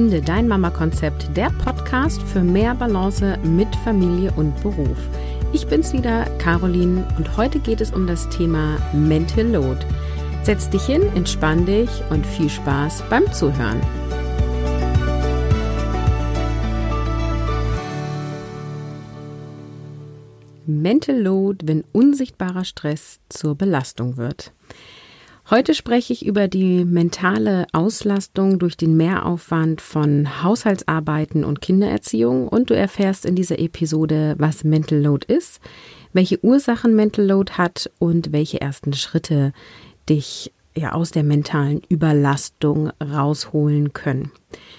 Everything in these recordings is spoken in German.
Finde dein Mama-Konzept, der Podcast für mehr Balance mit Familie und Beruf. Ich bin's wieder, Caroline, und heute geht es um das Thema Mental Load. Setz dich hin, entspann dich und viel Spaß beim Zuhören. Mental Load, wenn unsichtbarer Stress zur Belastung wird. Heute spreche ich über die mentale Auslastung durch den Mehraufwand von Haushaltsarbeiten und Kindererziehung und du erfährst in dieser Episode, was Mental Load ist, welche Ursachen Mental Load hat und welche ersten Schritte dich ja aus der mentalen Überlastung rausholen können.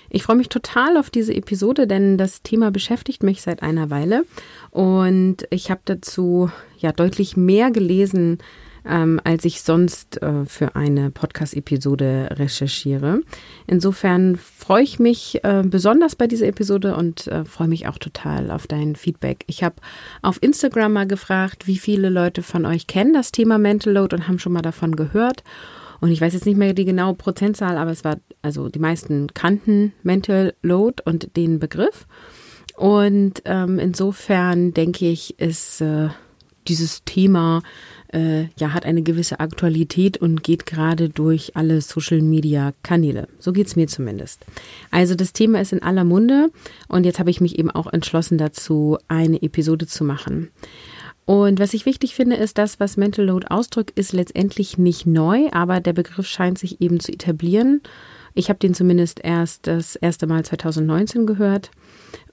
Ich freue mich total auf diese Episode, denn das Thema beschäftigt mich seit einer Weile und ich habe dazu ja deutlich mehr gelesen ähm, als ich sonst äh, für eine Podcast-Episode recherchiere. Insofern freue ich mich äh, besonders bei dieser Episode und äh, freue mich auch total auf dein Feedback. Ich habe auf Instagram mal gefragt, wie viele Leute von euch kennen das Thema Mental Load und haben schon mal davon gehört. Und ich weiß jetzt nicht mehr die genaue Prozentzahl, aber es war, also die meisten kannten Mental Load und den Begriff. Und ähm, insofern denke ich, ist äh, dieses Thema äh, ja, hat eine gewisse Aktualität und geht gerade durch alle Social-Media-Kanäle. So geht's mir zumindest. Also das Thema ist in aller Munde und jetzt habe ich mich eben auch entschlossen dazu, eine Episode zu machen. Und was ich wichtig finde, ist, das, was Mental Load ausdrückt, ist letztendlich nicht neu, aber der Begriff scheint sich eben zu etablieren. Ich habe den zumindest erst das erste Mal 2019 gehört.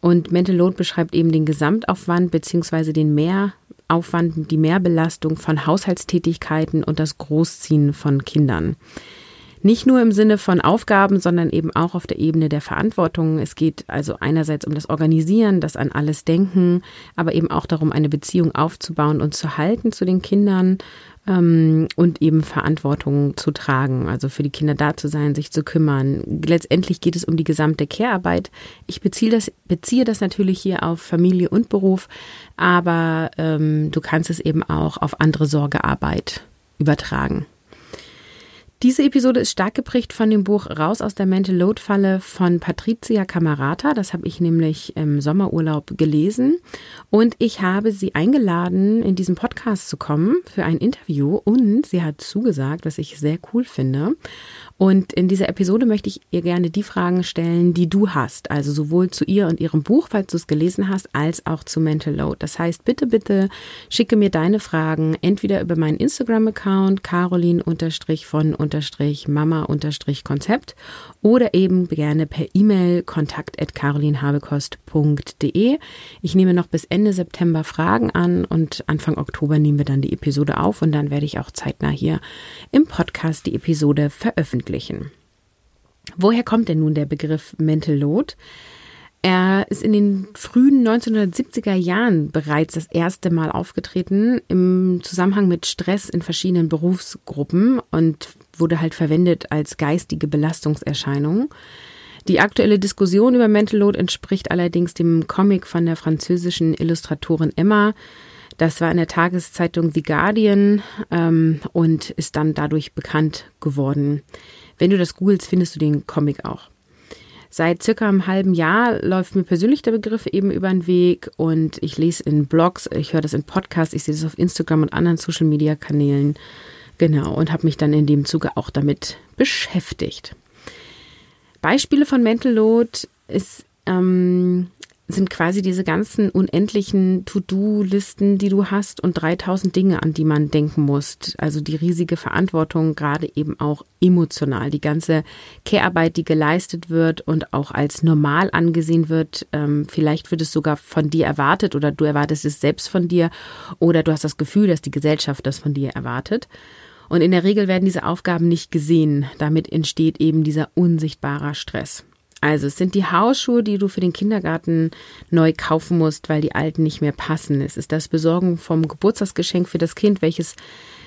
Und Mental Load beschreibt eben den Gesamtaufwand beziehungsweise den Mehr, Aufwand, die Mehrbelastung von Haushaltstätigkeiten und das Großziehen von Kindern. Nicht nur im Sinne von Aufgaben, sondern eben auch auf der Ebene der Verantwortung. Es geht also einerseits um das Organisieren, das an alles Denken, aber eben auch darum, eine Beziehung aufzubauen und zu halten zu den Kindern ähm, und eben Verantwortung zu tragen, also für die Kinder da zu sein, sich zu kümmern. Letztendlich geht es um die gesamte Care-Arbeit. Ich beziehe das, beziehe das natürlich hier auf Familie und Beruf, aber ähm, du kannst es eben auch auf andere Sorgearbeit übertragen. Diese Episode ist stark geprägt von dem Buch Raus aus der Mental Load Falle von Patricia Camarata. Das habe ich nämlich im Sommerurlaub gelesen. Und ich habe sie eingeladen, in diesem Podcast zu kommen für ein Interview. Und sie hat zugesagt, was ich sehr cool finde. Und in dieser Episode möchte ich ihr gerne die Fragen stellen, die du hast. Also sowohl zu ihr und ihrem Buch, falls du es gelesen hast, als auch zu Mental Load. Das heißt, bitte, bitte schicke mir deine Fragen entweder über meinen Instagram-Account carolin-von-mama-konzept oder eben gerne per E-Mail kontakt at. Ich nehme noch bis Ende September Fragen an und Anfang Oktober nehmen wir dann die Episode auf und dann werde ich auch zeitnah hier im Podcast die Episode veröffentlichen verwirklichen. Woher kommt denn nun der Begriff Mental Load? Er ist in den frühen 1970er Jahren bereits das erste Mal aufgetreten im Zusammenhang mit Stress in verschiedenen Berufsgruppen und wurde halt verwendet als geistige Belastungserscheinung. Die aktuelle Diskussion über Mental Load entspricht allerdings dem Comic von der französischen Illustratorin Emma. Das war in der Tageszeitung The Guardian ähm, und ist dann dadurch bekannt geworden. Wenn du das googelst, findest du den Comic auch. Seit circa einem halben Jahr läuft mir persönlich der Begriff eben über den Weg und ich lese in Blogs, ich höre das in Podcasts, ich sehe das auf Instagram und anderen Social Media Kanälen. Genau, und habe mich dann in dem Zuge auch damit beschäftigt. Beispiele von Mental Load ist ähm, sind quasi diese ganzen unendlichen To-Do-Listen, die du hast und 3000 Dinge, an die man denken muss. Also die riesige Verantwortung, gerade eben auch emotional. Die ganze Care-Arbeit, die geleistet wird und auch als normal angesehen wird. Ähm, vielleicht wird es sogar von dir erwartet oder du erwartest es selbst von dir oder du hast das Gefühl, dass die Gesellschaft das von dir erwartet. Und in der Regel werden diese Aufgaben nicht gesehen. Damit entsteht eben dieser unsichtbare Stress. Also es sind die Hausschuhe, die du für den Kindergarten neu kaufen musst, weil die alten nicht mehr passen. Es ist das Besorgen vom Geburtstagsgeschenk für das Kind, welches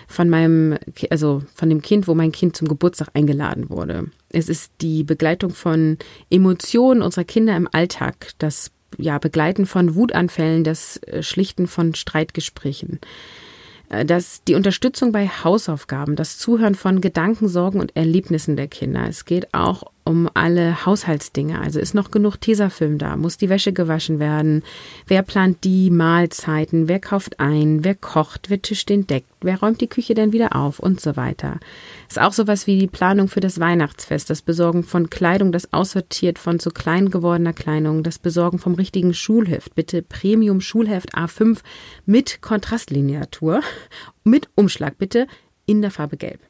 von meinem, also von dem Kind, wo mein Kind zum Geburtstag eingeladen wurde. Es ist die Begleitung von Emotionen unserer Kinder im Alltag, das ja, Begleiten von Wutanfällen, das äh, Schlichten von Streitgesprächen. Äh, dass die Unterstützung bei Hausaufgaben, das Zuhören von Gedanken, Sorgen und Erlebnissen der Kinder. Es geht auch um alle Haushaltsdinge. Also ist noch genug Tesafilm da? Muss die Wäsche gewaschen werden? Wer plant die Mahlzeiten? Wer kauft ein? Wer kocht? Wer tischt den Deck? Wer räumt die Küche denn wieder auf? Und so weiter. Ist auch sowas wie die Planung für das Weihnachtsfest, das Besorgen von Kleidung, das aussortiert von zu klein gewordener Kleidung, das Besorgen vom richtigen Schulheft. Bitte Premium Schulheft A5 mit Kontrastlineatur, mit Umschlag bitte in der Farbe Gelb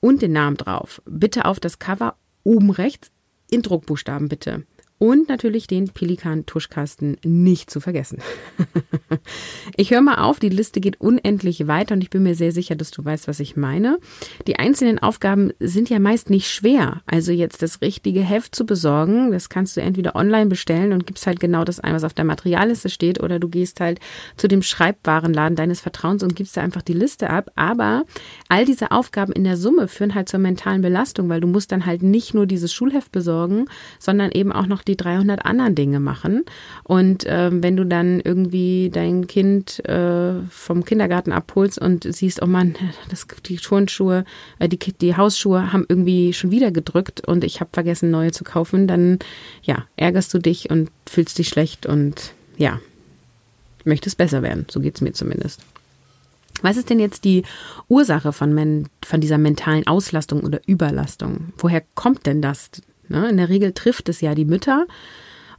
und den Namen drauf. Bitte auf das Cover oben rechts in Druckbuchstaben bitte. Und natürlich den Pelikan-Tuschkasten nicht zu vergessen. ich höre mal auf, die Liste geht unendlich weiter und ich bin mir sehr sicher, dass du weißt, was ich meine. Die einzelnen Aufgaben sind ja meist nicht schwer. Also jetzt das richtige Heft zu besorgen, das kannst du entweder online bestellen und gibst halt genau das ein, was auf der Materialliste steht, oder du gehst halt zu dem Schreibwarenladen deines Vertrauens und gibst da einfach die Liste ab. Aber all diese Aufgaben in der Summe führen halt zur mentalen Belastung, weil du musst dann halt nicht nur dieses Schulheft besorgen, sondern eben auch noch die 300 anderen Dinge machen. Und äh, wenn du dann irgendwie dein Kind äh, vom Kindergarten abholst und siehst, oh Mann, das, die Turnschuhe, äh, die, die Hausschuhe haben irgendwie schon wieder gedrückt und ich habe vergessen, neue zu kaufen, dann ja, ärgerst du dich und fühlst dich schlecht und ja, möchtest besser werden. So geht es mir zumindest. Was ist denn jetzt die Ursache von, von dieser mentalen Auslastung oder Überlastung? Woher kommt denn das? Ne? In der Regel trifft es ja die Mütter.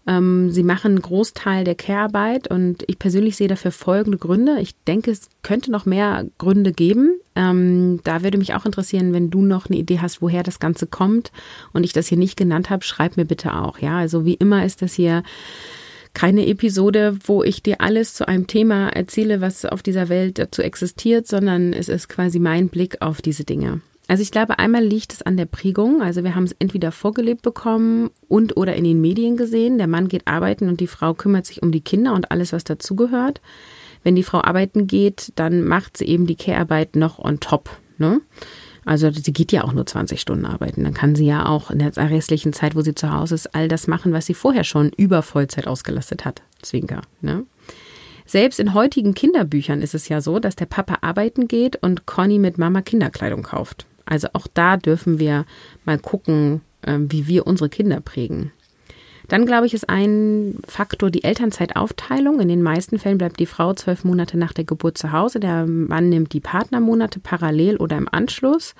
Ähm, sie machen einen Großteil der Care-Arbeit und ich persönlich sehe dafür folgende Gründe. Ich denke, es könnte noch mehr Gründe geben. Ähm, da würde mich auch interessieren, wenn du noch eine Idee hast, woher das Ganze kommt und ich das hier nicht genannt habe, schreib mir bitte auch. Ja, also wie immer ist das hier keine Episode, wo ich dir alles zu einem Thema erzähle, was auf dieser Welt dazu existiert, sondern es ist quasi mein Blick auf diese Dinge. Also ich glaube, einmal liegt es an der Prägung. Also wir haben es entweder vorgelebt bekommen und oder in den Medien gesehen. Der Mann geht arbeiten und die Frau kümmert sich um die Kinder und alles, was dazugehört. Wenn die Frau arbeiten geht, dann macht sie eben die Care-Arbeit noch on top. Ne? Also sie geht ja auch nur 20 Stunden arbeiten. Dann kann sie ja auch in der restlichen Zeit, wo sie zu Hause ist, all das machen, was sie vorher schon über Vollzeit ausgelastet hat. Zwinker. Ne? Selbst in heutigen Kinderbüchern ist es ja so, dass der Papa arbeiten geht und Conny mit Mama Kinderkleidung kauft. Also auch da dürfen wir mal gucken, ähm, wie wir unsere Kinder prägen. Dann glaube ich, ist ein Faktor die Elternzeitaufteilung. In den meisten Fällen bleibt die Frau zwölf Monate nach der Geburt zu Hause. Der Mann nimmt die Partnermonate parallel oder im Anschluss.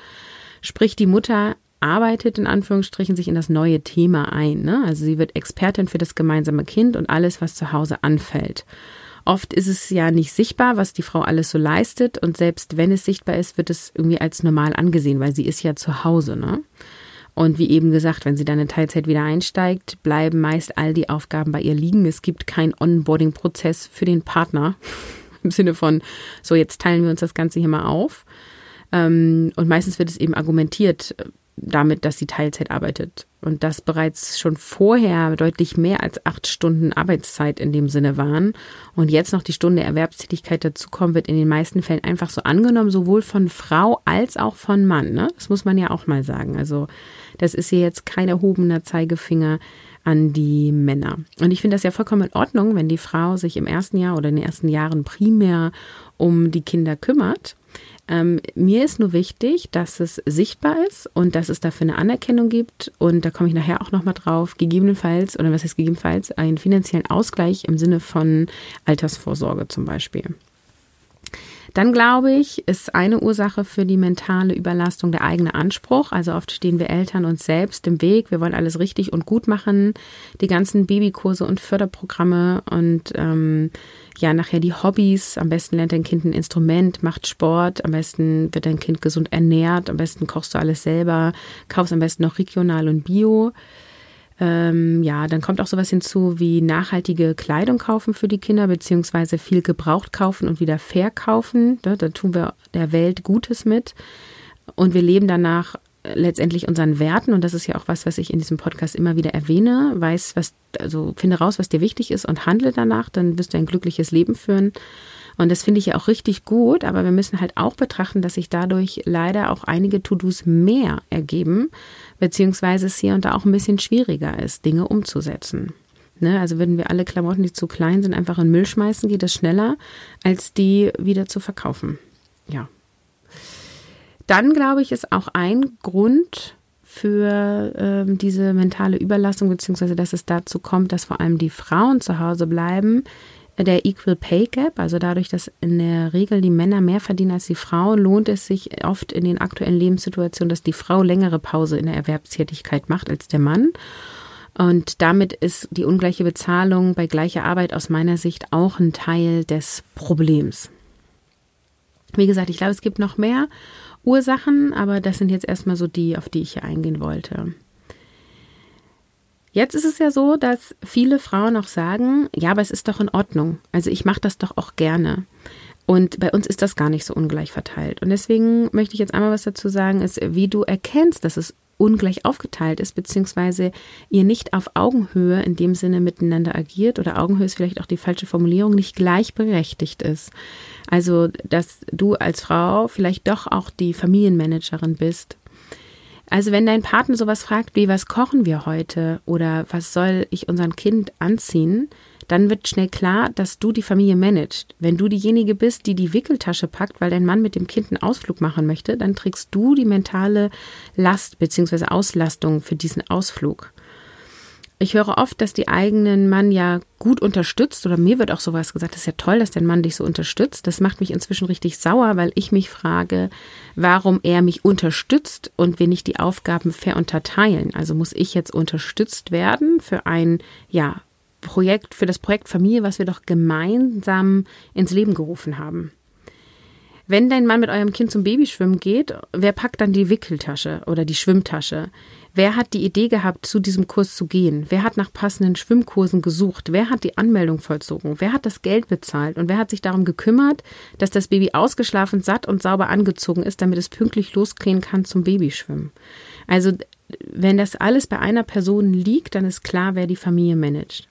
Sprich, die Mutter arbeitet in Anführungsstrichen sich in das neue Thema ein. Ne? Also sie wird Expertin für das gemeinsame Kind und alles, was zu Hause anfällt. Oft ist es ja nicht sichtbar, was die Frau alles so leistet. Und selbst wenn es sichtbar ist, wird es irgendwie als normal angesehen, weil sie ist ja zu Hause. Ne? Und wie eben gesagt, wenn sie dann in Teilzeit wieder einsteigt, bleiben meist all die Aufgaben bei ihr liegen. Es gibt keinen Onboarding-Prozess für den Partner im Sinne von, so jetzt teilen wir uns das Ganze hier mal auf. Ähm, und meistens wird es eben argumentiert, damit, dass sie Teilzeit arbeitet. Und das bereits schon vorher deutlich mehr als acht Stunden Arbeitszeit in dem Sinne waren. Und jetzt noch die Stunde Erwerbstätigkeit dazukommen, wird in den meisten Fällen einfach so angenommen, sowohl von Frau als auch von Mann. Ne? Das muss man ja auch mal sagen. Also das ist hier jetzt kein erhobener Zeigefinger an die Männer. Und ich finde das ja vollkommen in Ordnung, wenn die Frau sich im ersten Jahr oder in den ersten Jahren primär um die Kinder kümmert ähm, mir ist nur wichtig, dass es sichtbar ist und dass es dafür eine Anerkennung gibt. Und da komme ich nachher auch nochmal drauf. Gegebenenfalls, oder was heißt gegebenenfalls, einen finanziellen Ausgleich im Sinne von Altersvorsorge zum Beispiel. Dann glaube ich, ist eine Ursache für die mentale Überlastung der eigene Anspruch. Also oft stehen wir Eltern uns selbst im Weg. Wir wollen alles richtig und gut machen. Die ganzen Babykurse und Förderprogramme und ähm, ja, nachher die Hobbys. Am besten lernt dein Kind ein Instrument, macht Sport. Am besten wird dein Kind gesund ernährt. Am besten kochst du alles selber. Kaufst am besten noch regional und bio. Ähm, ja, dann kommt auch sowas hinzu wie nachhaltige Kleidung kaufen für die Kinder, beziehungsweise viel gebraucht kaufen und wieder verkaufen. Da, da tun wir der Welt Gutes mit. Und wir leben danach letztendlich unseren Werten und das ist ja auch was, was ich in diesem Podcast immer wieder erwähne. Weiß, was, also finde raus, was dir wichtig ist und handle danach, dann wirst du ein glückliches Leben führen. Und das finde ich ja auch richtig gut, aber wir müssen halt auch betrachten, dass sich dadurch leider auch einige To-Dos mehr ergeben, beziehungsweise es hier und da auch ein bisschen schwieriger ist, Dinge umzusetzen. Ne, also würden wir alle Klamotten, die zu klein sind, einfach in Müll schmeißen, geht das schneller, als die wieder zu verkaufen. Ja. Dann glaube ich, ist auch ein Grund für ähm, diese mentale Überlastung, beziehungsweise dass es dazu kommt, dass vor allem die Frauen zu Hause bleiben, der Equal Pay Gap, also dadurch, dass in der Regel die Männer mehr verdienen als die Frau, lohnt es sich oft in den aktuellen Lebenssituationen, dass die Frau längere Pause in der Erwerbstätigkeit macht als der Mann. Und damit ist die ungleiche Bezahlung bei gleicher Arbeit aus meiner Sicht auch ein Teil des Problems. Wie gesagt, ich glaube, es gibt noch mehr Ursachen, aber das sind jetzt erstmal so die, auf die ich hier eingehen wollte. Jetzt ist es ja so, dass viele Frauen auch sagen, ja, aber es ist doch in Ordnung. Also ich mache das doch auch gerne. Und bei uns ist das gar nicht so ungleich verteilt. Und deswegen möchte ich jetzt einmal was dazu sagen, ist, wie du erkennst, dass es ungleich aufgeteilt ist, beziehungsweise ihr nicht auf Augenhöhe in dem Sinne miteinander agiert oder Augenhöhe ist vielleicht auch die falsche Formulierung, nicht gleichberechtigt ist. Also, dass du als Frau vielleicht doch auch die Familienmanagerin bist also wenn dein Partner sowas fragt wie, was kochen wir heute oder was soll ich unseren Kind anziehen, dann wird schnell klar, dass du die Familie managst. Wenn du diejenige bist, die die Wickeltasche packt, weil dein Mann mit dem Kind einen Ausflug machen möchte, dann trägst du die mentale Last bzw. Auslastung für diesen Ausflug. Ich höre oft, dass die eigenen Mann ja gut unterstützt oder mir wird auch sowas gesagt, das ist ja toll, dass dein Mann dich so unterstützt. Das macht mich inzwischen richtig sauer, weil ich mich frage, warum er mich unterstützt und wir nicht die Aufgaben fair unterteilen. Also muss ich jetzt unterstützt werden für ein, ja, Projekt, für das Projekt Familie, was wir doch gemeinsam ins Leben gerufen haben. Wenn dein Mann mit eurem Kind zum Babyschwimmen geht, wer packt dann die Wickeltasche oder die Schwimmtasche? Wer hat die Idee gehabt, zu diesem Kurs zu gehen? Wer hat nach passenden Schwimmkursen gesucht? Wer hat die Anmeldung vollzogen? Wer hat das Geld bezahlt? Und wer hat sich darum gekümmert, dass das Baby ausgeschlafen, satt und sauber angezogen ist, damit es pünktlich losgehen kann zum Babyschwimmen? Also, wenn das alles bei einer Person liegt, dann ist klar, wer die Familie managt.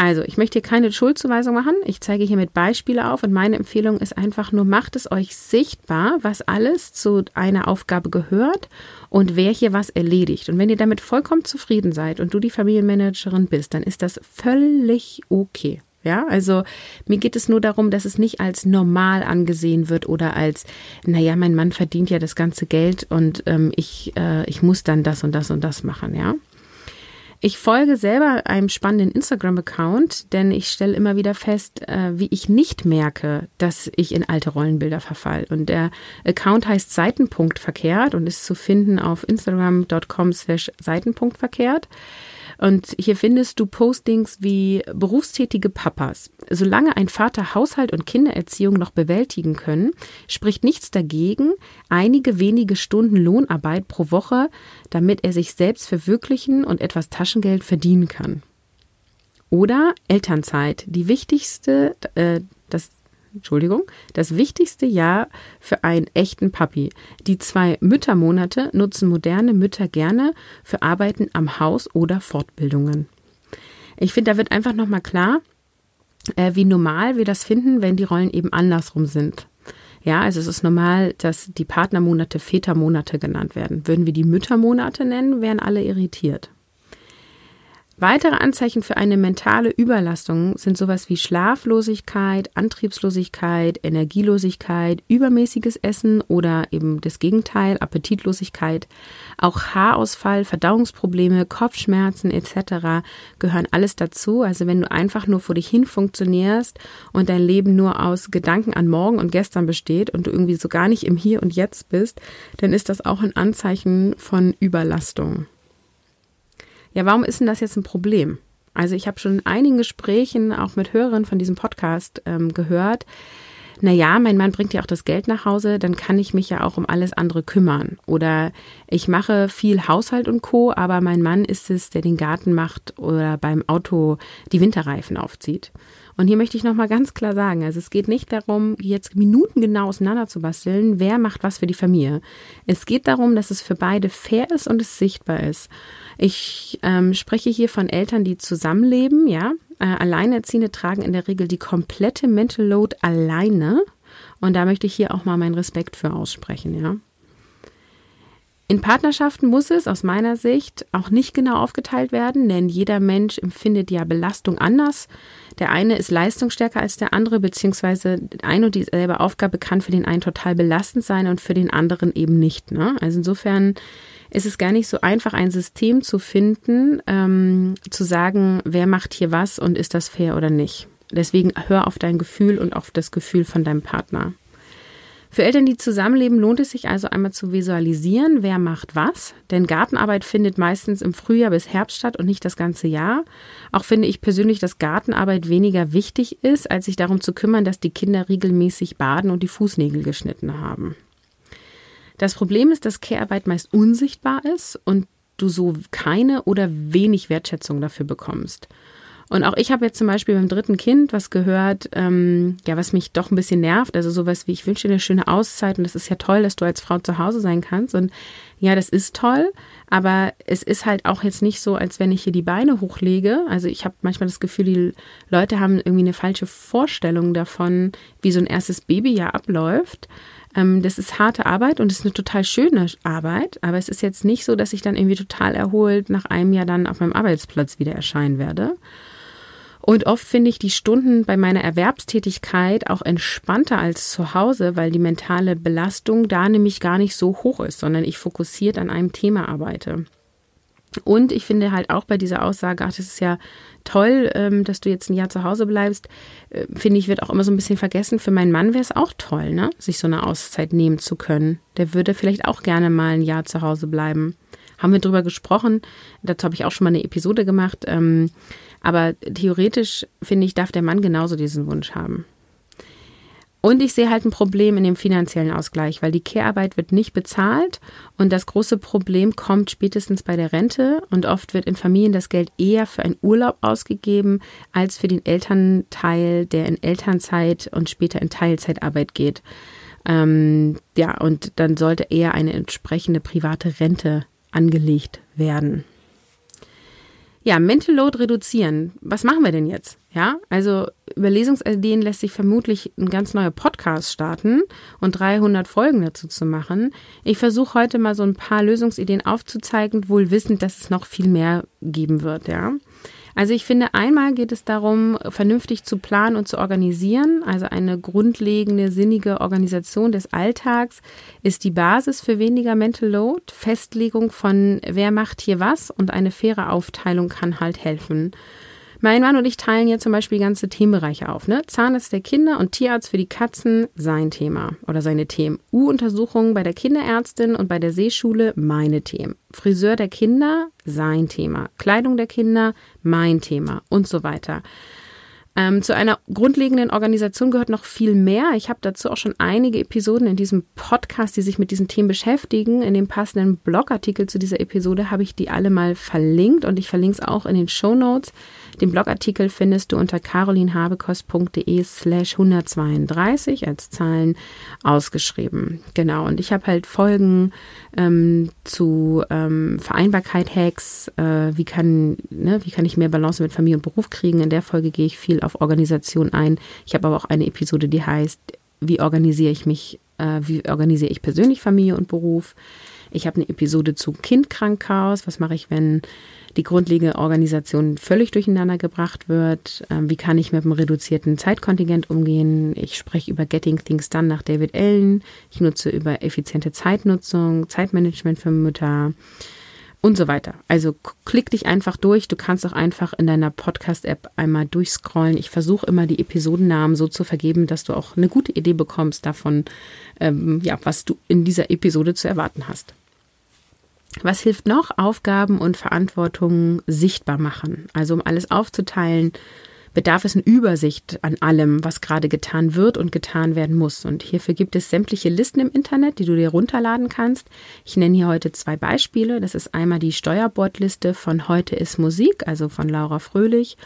Also, ich möchte hier keine Schuldzuweisung machen. Ich zeige hiermit Beispiele auf und meine Empfehlung ist einfach nur, macht es euch sichtbar, was alles zu einer Aufgabe gehört und wer hier was erledigt. Und wenn ihr damit vollkommen zufrieden seid und du die Familienmanagerin bist, dann ist das völlig okay. Ja, also mir geht es nur darum, dass es nicht als normal angesehen wird oder als, naja, mein Mann verdient ja das ganze Geld und ähm, ich, äh, ich muss dann das und das und das machen, ja. Ich folge selber einem spannenden Instagram-Account, denn ich stelle immer wieder fest, äh, wie ich nicht merke, dass ich in alte Rollenbilder verfall. Und der Account heißt Seitenpunkt verkehrt und ist zu finden auf instagram.com slash Seitenpunkt verkehrt. Und hier findest du Postings wie berufstätige Papas. Solange ein Vater Haushalt und Kindererziehung noch bewältigen können, spricht nichts dagegen, einige wenige Stunden Lohnarbeit pro Woche, damit er sich selbst verwirklichen und etwas Taschengeld verdienen kann. Oder Elternzeit, die wichtigste, äh, das Entschuldigung, das wichtigste Jahr für einen echten Papi. Die zwei Müttermonate nutzen moderne Mütter gerne für Arbeiten am Haus oder Fortbildungen. Ich finde, da wird einfach nochmal klar, äh, wie normal wir das finden, wenn die Rollen eben andersrum sind. Ja, also es ist normal, dass die Partnermonate Vätermonate genannt werden. Würden wir die Müttermonate nennen, wären alle irritiert. Weitere Anzeichen für eine mentale Überlastung sind sowas wie Schlaflosigkeit, Antriebslosigkeit, Energielosigkeit, übermäßiges Essen oder eben das Gegenteil, Appetitlosigkeit. Auch Haarausfall, Verdauungsprobleme, Kopfschmerzen etc. gehören alles dazu. Also wenn du einfach nur vor dich hin funktionierst und dein Leben nur aus Gedanken an morgen und gestern besteht und du irgendwie so gar nicht im Hier und Jetzt bist, dann ist das auch ein Anzeichen von Überlastung. Ja, warum ist denn das jetzt ein Problem? Also ich habe schon in einigen Gesprächen auch mit Hörern von diesem Podcast ähm, gehört, na ja, mein Mann bringt ja auch das Geld nach Hause, dann kann ich mich ja auch um alles andere kümmern. Oder ich mache viel Haushalt und Co., aber mein Mann ist es, der den Garten macht oder beim Auto die Winterreifen aufzieht. Und hier möchte ich nochmal ganz klar sagen, also es geht nicht darum, jetzt minutengenau auseinander zu basteln, wer macht was für die Familie. Es geht darum, dass es für beide fair ist und es sichtbar ist. Ich ähm, spreche hier von Eltern, die zusammenleben, ja. Äh, Alleinerziehende tragen in der Regel die komplette Mental Load alleine. Und da möchte ich hier auch mal meinen Respekt für aussprechen, ja. In Partnerschaften muss es aus meiner Sicht auch nicht genau aufgeteilt werden, denn jeder Mensch empfindet ja Belastung anders. Der eine ist leistungsstärker als der andere, beziehungsweise eine und dieselbe Aufgabe kann für den einen total belastend sein und für den anderen eben nicht. Ne? Also insofern ist es gar nicht so einfach, ein System zu finden, ähm, zu sagen, wer macht hier was und ist das fair oder nicht. Deswegen hör auf dein Gefühl und auf das Gefühl von deinem Partner. Für Eltern, die zusammenleben, lohnt es sich also einmal zu visualisieren, wer macht was. Denn Gartenarbeit findet meistens im Frühjahr bis Herbst statt und nicht das ganze Jahr. Auch finde ich persönlich, dass Gartenarbeit weniger wichtig ist, als sich darum zu kümmern, dass die Kinder regelmäßig baden und die Fußnägel geschnitten haben. Das Problem ist, dass Care-Arbeit meist unsichtbar ist und du so keine oder wenig Wertschätzung dafür bekommst. Und auch ich habe jetzt zum Beispiel beim dritten Kind was gehört, ähm, ja, was mich doch ein bisschen nervt. Also sowas wie, ich wünsche dir eine schöne Auszeit und es ist ja toll, dass du als Frau zu Hause sein kannst. Und ja, das ist toll, aber es ist halt auch jetzt nicht so, als wenn ich hier die Beine hochlege. Also ich habe manchmal das Gefühl, die Leute haben irgendwie eine falsche Vorstellung davon, wie so ein erstes Babyjahr abläuft. Ähm, das ist harte Arbeit und es ist eine total schöne Arbeit, aber es ist jetzt nicht so, dass ich dann irgendwie total erholt nach einem Jahr dann auf meinem Arbeitsplatz wieder erscheinen werde. Und oft finde ich die Stunden bei meiner Erwerbstätigkeit auch entspannter als zu Hause, weil die mentale Belastung da nämlich gar nicht so hoch ist, sondern ich fokussiert an einem Thema arbeite. Und ich finde halt auch bei dieser Aussage, ach, das ist ja toll, ähm, dass du jetzt ein Jahr zu Hause bleibst, äh, finde ich, wird auch immer so ein bisschen vergessen. Für meinen Mann wäre es auch toll, ne? sich so eine Auszeit nehmen zu können. Der würde vielleicht auch gerne mal ein Jahr zu Hause bleiben. Haben wir drüber gesprochen. Dazu habe ich auch schon mal eine Episode gemacht. Ähm, aber theoretisch, finde ich, darf der Mann genauso diesen Wunsch haben. Und ich sehe halt ein Problem in dem finanziellen Ausgleich, weil die Care-Arbeit wird nicht bezahlt und das große Problem kommt spätestens bei der Rente und oft wird in Familien das Geld eher für einen Urlaub ausgegeben als für den Elternteil, der in Elternzeit und später in Teilzeitarbeit geht. Ähm, ja, und dann sollte eher eine entsprechende private Rente angelegt werden. Ja, Mental Load reduzieren. Was machen wir denn jetzt? Ja, also über Lesungsideen lässt sich vermutlich ein ganz neuer Podcast starten und 300 Folgen dazu zu machen. Ich versuche heute mal so ein paar Lösungsideen aufzuzeigen, wohl wissend, dass es noch viel mehr geben wird, ja. Also ich finde, einmal geht es darum, vernünftig zu planen und zu organisieren. Also eine grundlegende, sinnige Organisation des Alltags ist die Basis für weniger Mental Load. Festlegung von, wer macht hier was und eine faire Aufteilung kann halt helfen. Mein Mann und ich teilen hier zum Beispiel ganze Themenbereiche auf. Ne? Zahnarzt der Kinder und Tierarzt für die Katzen, sein Thema oder seine Themen. U-Untersuchungen bei der Kinderärztin und bei der Seeschule, meine Themen. Friseur der Kinder, sein Thema. Kleidung der Kinder, mein Thema und so weiter. Ähm, zu einer grundlegenden Organisation gehört noch viel mehr. Ich habe dazu auch schon einige Episoden in diesem Podcast, die sich mit diesen Themen beschäftigen. In dem passenden Blogartikel zu dieser Episode habe ich die alle mal verlinkt und ich verlinke es auch in den Show Notes. Den Blogartikel findest du unter carolinhabekost.de slash 132 als Zahlen ausgeschrieben. Genau, und ich habe halt Folgen ähm, zu ähm, Vereinbarkeit-Hacks, äh, wie, kann, ne, wie kann ich mehr Balance mit Familie und Beruf kriegen. In der Folge gehe ich viel auf Organisation ein. Ich habe aber auch eine Episode, die heißt, wie organisiere ich mich, äh, wie organisiere ich persönlich Familie und Beruf. Ich habe eine Episode zu Kindkrankchaos. Was mache ich, wenn die grundlegende Organisation völlig durcheinander gebracht wird? Ähm, wie kann ich mit einem reduzierten Zeitkontingent umgehen? Ich spreche über Getting Things Done nach David Allen. Ich nutze über effiziente Zeitnutzung, Zeitmanagement für Mütter und so weiter. Also klick dich einfach durch. Du kannst auch einfach in deiner Podcast-App einmal durchscrollen. Ich versuche immer die Episodennamen so zu vergeben, dass du auch eine gute Idee bekommst davon, ähm, ja, was du in dieser Episode zu erwarten hast. Was hilft noch? Aufgaben und Verantwortung sichtbar machen. Also um alles aufzuteilen, bedarf es eine Übersicht an allem, was gerade getan wird und getan werden muss. Und hierfür gibt es sämtliche Listen im Internet, die du dir runterladen kannst. Ich nenne hier heute zwei Beispiele. Das ist einmal die Steuerbordliste von Heute ist Musik, also von Laura Fröhlich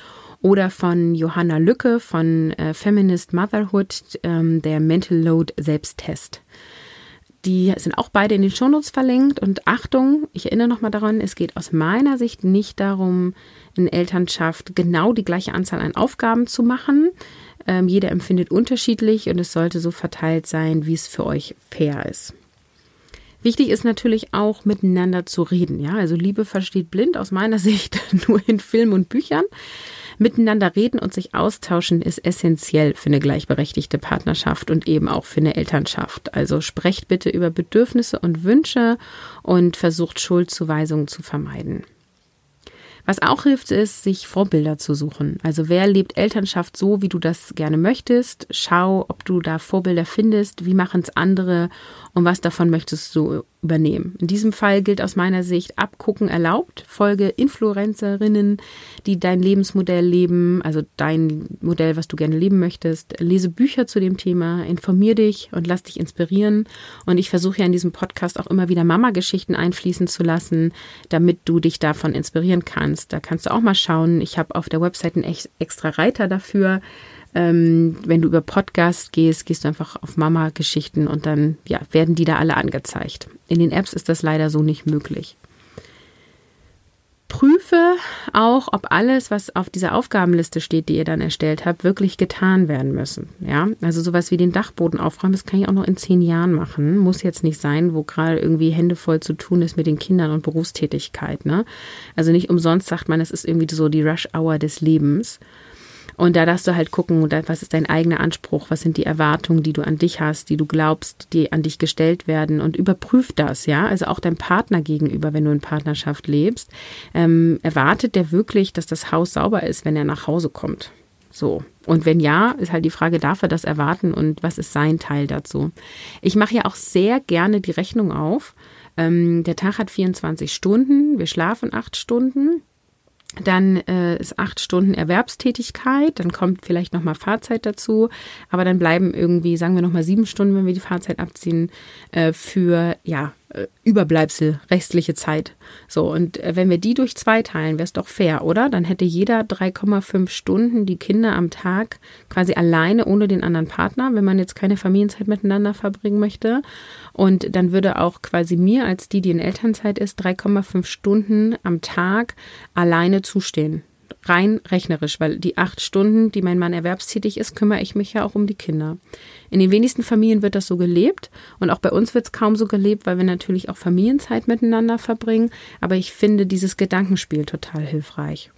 oder von Johanna Lücke von äh, Feminist Motherhood, ähm, der Mental Load Selbsttest. Die sind auch beide in den Shownotes verlinkt. Und Achtung, ich erinnere nochmal daran, es geht aus meiner Sicht nicht darum, in Elternschaft genau die gleiche Anzahl an Aufgaben zu machen. Ähm, jeder empfindet unterschiedlich und es sollte so verteilt sein, wie es für euch fair ist. Wichtig ist natürlich auch miteinander zu reden. Ja, also Liebe versteht blind aus meiner Sicht nur in Film und Büchern. Miteinander reden und sich austauschen ist essentiell für eine gleichberechtigte Partnerschaft und eben auch für eine Elternschaft. Also sprecht bitte über Bedürfnisse und Wünsche und versucht Schuldzuweisungen zu vermeiden. Was auch hilft, ist, sich Vorbilder zu suchen. Also wer lebt Elternschaft so, wie du das gerne möchtest? Schau, ob du da Vorbilder findest. Wie machen es andere? Und was davon möchtest du übernehmen? In diesem Fall gilt aus meiner Sicht Abgucken erlaubt. Folge Influencerinnen, die dein Lebensmodell leben, also dein Modell, was du gerne leben möchtest. Lese Bücher zu dem Thema, informier dich und lass dich inspirieren. Und ich versuche ja in diesem Podcast auch immer wieder Mama-Geschichten einfließen zu lassen, damit du dich davon inspirieren kannst. Da kannst du auch mal schauen. Ich habe auf der Website einen extra Reiter dafür ähm, wenn du über Podcast gehst, gehst du einfach auf Mama-Geschichten und dann ja, werden die da alle angezeigt. In den Apps ist das leider so nicht möglich. Prüfe auch, ob alles, was auf dieser Aufgabenliste steht, die ihr dann erstellt habt, wirklich getan werden müssen. Ja, also sowas wie den Dachboden aufräumen, das kann ich auch noch in zehn Jahren machen. Muss jetzt nicht sein, wo gerade irgendwie Hände voll zu tun ist mit den Kindern und Berufstätigkeit. Ne? Also nicht umsonst sagt man, es ist irgendwie so die Rush-Hour des Lebens. Und da darfst du halt gucken, was ist dein eigener Anspruch, was sind die Erwartungen, die du an dich hast, die du glaubst, die an dich gestellt werden und überprüf das, ja. Also auch deinem Partner gegenüber, wenn du in Partnerschaft lebst, ähm, erwartet der wirklich, dass das Haus sauber ist, wenn er nach Hause kommt. So. Und wenn ja, ist halt die Frage, darf er das erwarten und was ist sein Teil dazu? Ich mache ja auch sehr gerne die Rechnung auf. Ähm, der Tag hat 24 Stunden, wir schlafen acht Stunden. Dann äh, ist acht Stunden Erwerbstätigkeit, dann kommt vielleicht nochmal Fahrzeit dazu, aber dann bleiben irgendwie, sagen wir nochmal sieben Stunden, wenn wir die Fahrzeit abziehen, äh, für ja Überbleibsel, restliche Zeit. So, und äh, wenn wir die durch zwei teilen, wäre es doch fair, oder? Dann hätte jeder 3,5 Stunden die Kinder am Tag quasi alleine ohne den anderen Partner, wenn man jetzt keine Familienzeit miteinander verbringen möchte. Und dann würde auch quasi mir als die, die in Elternzeit ist, 3,5 Stunden am Tag alleine zustehen rein rechnerisch, weil die acht Stunden, die mein Mann erwerbstätig ist, kümmere ich mich ja auch um die Kinder. In den wenigsten Familien wird das so gelebt und auch bei uns wird es kaum so gelebt, weil wir natürlich auch Familienzeit miteinander verbringen. Aber ich finde dieses Gedankenspiel total hilfreich.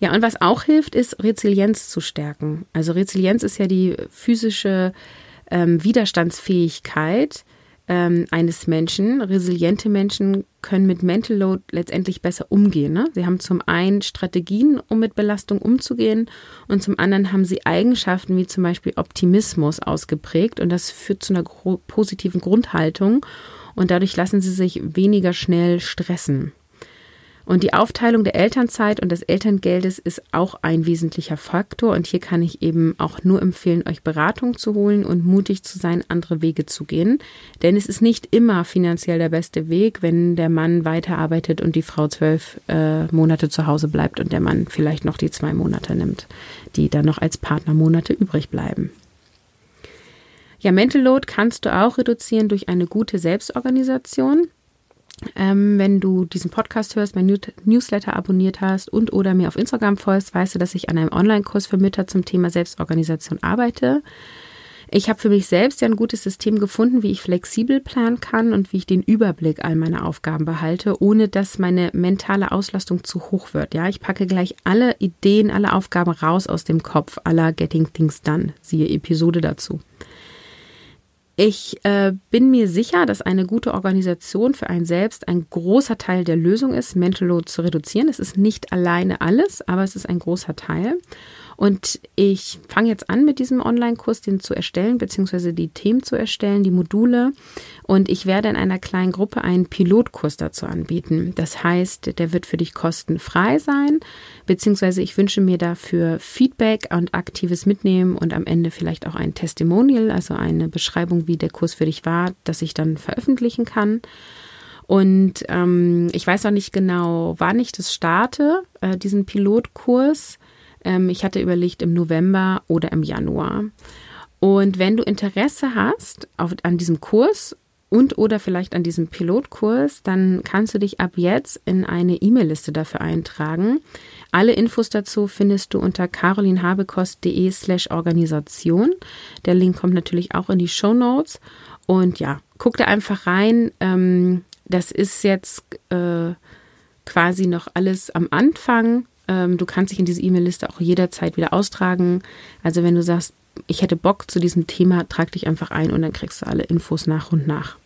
Ja, und was auch hilft, ist Resilienz zu stärken. Also Resilienz ist ja die physische ähm, Widerstandsfähigkeit, ähm, eines Menschen. Resiliente Menschen können mit Mental Load letztendlich besser umgehen. Ne? Sie haben zum einen Strategien, um mit Belastung umzugehen und zum anderen haben sie Eigenschaften wie zum Beispiel Optimismus ausgeprägt und das führt zu einer positiven Grundhaltung und dadurch lassen sie sich weniger schnell stressen. Und die Aufteilung der Elternzeit und des Elterngeldes ist auch ein wesentlicher Faktor. Und hier kann ich eben auch nur empfehlen, euch Beratung zu holen und mutig zu sein, andere Wege zu gehen. Denn es ist nicht immer finanziell der beste Weg, wenn der Mann weiterarbeitet und die Frau zwölf äh, Monate zu Hause bleibt und der Mann vielleicht noch die zwei Monate nimmt, die dann noch als Partnermonate übrig bleiben. Ja, Mental Load kannst du auch reduzieren durch eine gute Selbstorganisation. Ähm, wenn du diesen Podcast hörst, mein Newsletter abonniert hast und oder mir auf Instagram folgst, weißt du, dass ich an einem Online-Kurs für Mütter zum Thema Selbstorganisation arbeite. Ich habe für mich selbst ja ein gutes System gefunden, wie ich flexibel planen kann und wie ich den Überblick all meiner Aufgaben behalte, ohne dass meine mentale Auslastung zu hoch wird. Ja, ich packe gleich alle Ideen, alle Aufgaben raus aus dem Kopf aller Getting Things Done. Siehe Episode dazu. Ich äh, bin mir sicher, dass eine gute Organisation für einen selbst ein großer Teil der Lösung ist, Mental Load zu reduzieren. Es ist nicht alleine alles, aber es ist ein großer Teil. Und ich fange jetzt an mit diesem Online-Kurs, den zu erstellen, beziehungsweise die Themen zu erstellen, die Module. Und ich werde in einer kleinen Gruppe einen Pilotkurs dazu anbieten. Das heißt, der wird für dich kostenfrei sein, beziehungsweise ich wünsche mir dafür Feedback und aktives Mitnehmen und am Ende vielleicht auch ein Testimonial, also eine Beschreibung, wie der Kurs für dich war, dass ich dann veröffentlichen kann. Und ähm, ich weiß auch nicht genau, wann ich das starte, äh, diesen Pilotkurs. Ähm, ich hatte überlegt im November oder im Januar. Und wenn du Interesse hast auf, an diesem Kurs und oder vielleicht an diesem Pilotkurs, dann kannst du dich ab jetzt in eine E-Mail-Liste dafür eintragen. Alle Infos dazu findest du unter carolinhabekost.de slash Organisation. Der Link kommt natürlich auch in die Show Notes. Und ja, guck da einfach rein. Ähm, das ist jetzt äh, quasi noch alles am Anfang. Ähm, du kannst dich in diese E-Mail-Liste auch jederzeit wieder austragen. Also wenn du sagst, ich hätte Bock zu diesem Thema, trag dich einfach ein und dann kriegst du alle Infos nach und nach.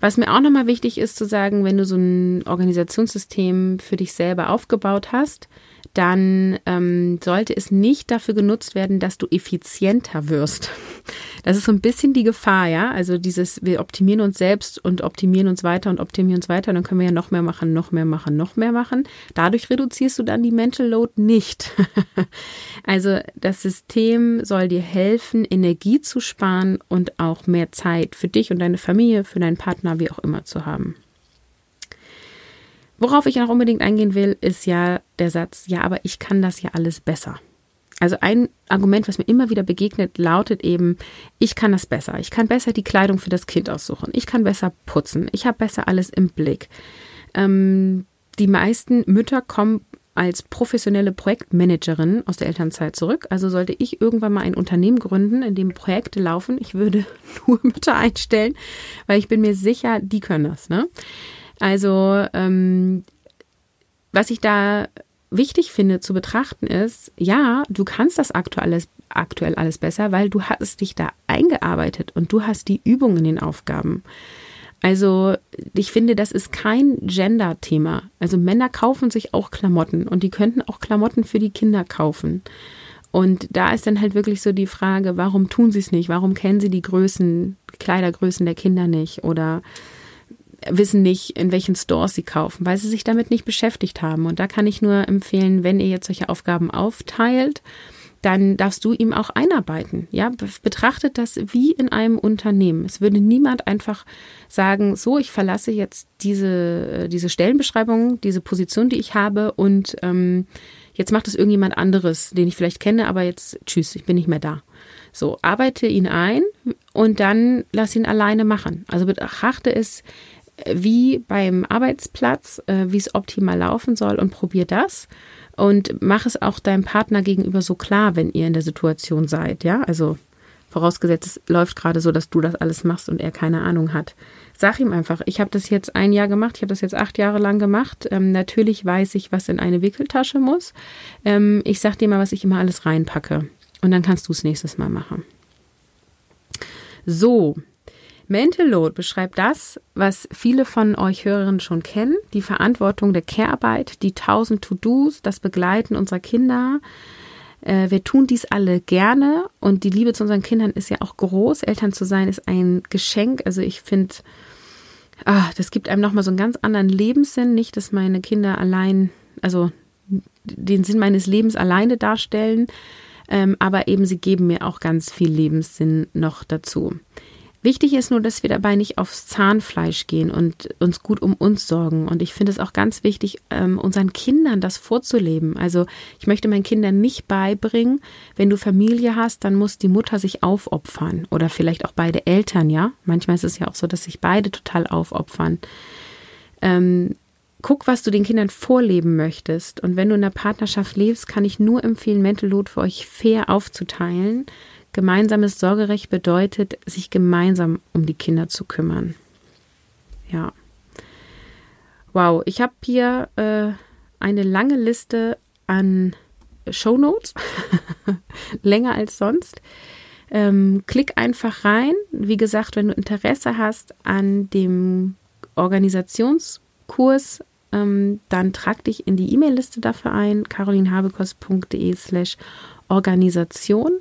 Was mir auch nochmal wichtig ist zu sagen, wenn du so ein Organisationssystem für dich selber aufgebaut hast, dann ähm, sollte es nicht dafür genutzt werden, dass du effizienter wirst. Das ist so ein bisschen die Gefahr, ja. Also dieses, wir optimieren uns selbst und optimieren uns weiter und optimieren uns weiter, dann können wir ja noch mehr machen, noch mehr machen, noch mehr machen. Dadurch reduzierst du dann die Mental Load nicht. also das System soll dir helfen, Energie zu sparen und auch mehr Zeit für dich und deine Familie, für deinen Partner, wie auch immer zu haben. Worauf ich noch unbedingt eingehen will, ist ja der Satz, ja, aber ich kann das ja alles besser. Also ein Argument, was mir immer wieder begegnet, lautet eben, ich kann das besser. Ich kann besser die Kleidung für das Kind aussuchen. Ich kann besser putzen. Ich habe besser alles im Blick. Ähm, die meisten Mütter kommen als professionelle Projektmanagerin aus der Elternzeit zurück. Also sollte ich irgendwann mal ein Unternehmen gründen, in dem Projekte laufen, ich würde nur Mütter einstellen, weil ich bin mir sicher, die können das. Ne? Also ähm, was ich da wichtig finde zu betrachten ist, ja, du kannst das aktuell alles, aktuell alles besser, weil du hast dich da eingearbeitet und du hast die Übung in den Aufgaben. Also ich finde, das ist kein Gender-Thema. Also Männer kaufen sich auch Klamotten und die könnten auch Klamotten für die Kinder kaufen. Und da ist dann halt wirklich so die Frage, warum tun sie es nicht? Warum kennen sie die Größen, Kleidergrößen der Kinder nicht? Oder wissen nicht, in welchen Stores sie kaufen, weil sie sich damit nicht beschäftigt haben. Und da kann ich nur empfehlen, wenn ihr jetzt solche Aufgaben aufteilt, dann darfst du ihm auch einarbeiten. Ja, betrachtet das wie in einem Unternehmen. Es würde niemand einfach sagen, so, ich verlasse jetzt diese, äh, diese Stellenbeschreibung, diese Position, die ich habe und ähm, jetzt macht es irgendjemand anderes, den ich vielleicht kenne, aber jetzt tschüss, ich bin nicht mehr da. So, arbeite ihn ein und dann lass ihn alleine machen. Also betrachte es wie beim Arbeitsplatz, äh, wie es optimal laufen soll und probier das. Und mach es auch deinem Partner gegenüber so klar, wenn ihr in der Situation seid, ja. Also vorausgesetzt, es läuft gerade so, dass du das alles machst und er keine Ahnung hat. Sag ihm einfach, ich habe das jetzt ein Jahr gemacht, ich habe das jetzt acht Jahre lang gemacht. Ähm, natürlich weiß ich, was in eine Wickeltasche muss. Ähm, ich sag dir mal, was ich immer alles reinpacke. Und dann kannst du es nächstes Mal machen. So, Mental Load beschreibt das, was viele von euch Hörerinnen schon kennen, die Verantwortung der Care-Arbeit, die tausend To-Dos, das Begleiten unserer Kinder. Äh, wir tun dies alle gerne und die Liebe zu unseren Kindern ist ja auch groß. Eltern zu sein ist ein Geschenk. Also ich finde, ah, das gibt einem nochmal so einen ganz anderen Lebenssinn. Nicht, dass meine Kinder allein, also den Sinn meines Lebens alleine darstellen, ähm, aber eben sie geben mir auch ganz viel Lebenssinn noch dazu. Wichtig ist nur, dass wir dabei nicht aufs Zahnfleisch gehen und uns gut um uns sorgen. Und ich finde es auch ganz wichtig, ähm, unseren Kindern das vorzuleben. Also ich möchte meinen Kindern nicht beibringen, wenn du Familie hast, dann muss die Mutter sich aufopfern. Oder vielleicht auch beide Eltern, ja. Manchmal ist es ja auch so, dass sich beide total aufopfern. Ähm, guck, was du den Kindern vorleben möchtest. Und wenn du in der Partnerschaft lebst, kann ich nur empfehlen, Mental Load für euch fair aufzuteilen Gemeinsames Sorgerecht bedeutet, sich gemeinsam um die Kinder zu kümmern. Ja. Wow, ich habe hier äh, eine lange Liste an Shownotes, länger als sonst. Ähm, klick einfach rein. Wie gesagt, wenn du Interesse hast an dem Organisationskurs, ähm, dann trag dich in die E-Mail-Liste dafür ein, carolinhabekos.de slash Organisation.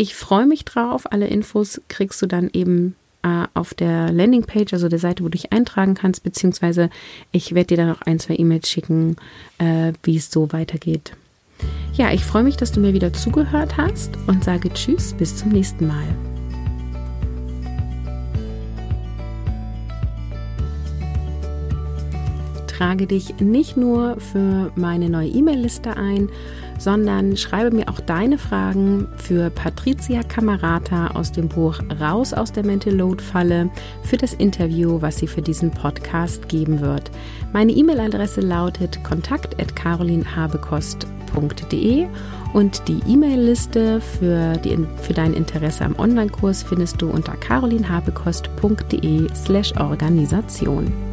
Ich freue mich drauf. Alle Infos kriegst du dann eben äh, auf der Landingpage, also der Seite, wo du dich eintragen kannst, beziehungsweise ich werde dir dann noch ein, zwei E-Mails schicken, äh, wie es so weitergeht. Ja, ich freue mich, dass du mir wieder zugehört hast und sage Tschüss, bis zum nächsten Mal. Trage dich nicht nur für meine neue E-Mail-Liste ein, sondern schreibe mir auch deine Fragen für Patricia Camerata aus dem Buch Raus aus der Mental Load Falle für das Interview, was sie für diesen Podcast geben wird. Meine E-Mail-Adresse lautet kontakt@carolinhabekost.de und die E-Mail-Liste für, für dein Interesse am Online-Kurs findest du unter carolinhabekost.de slash Organisation.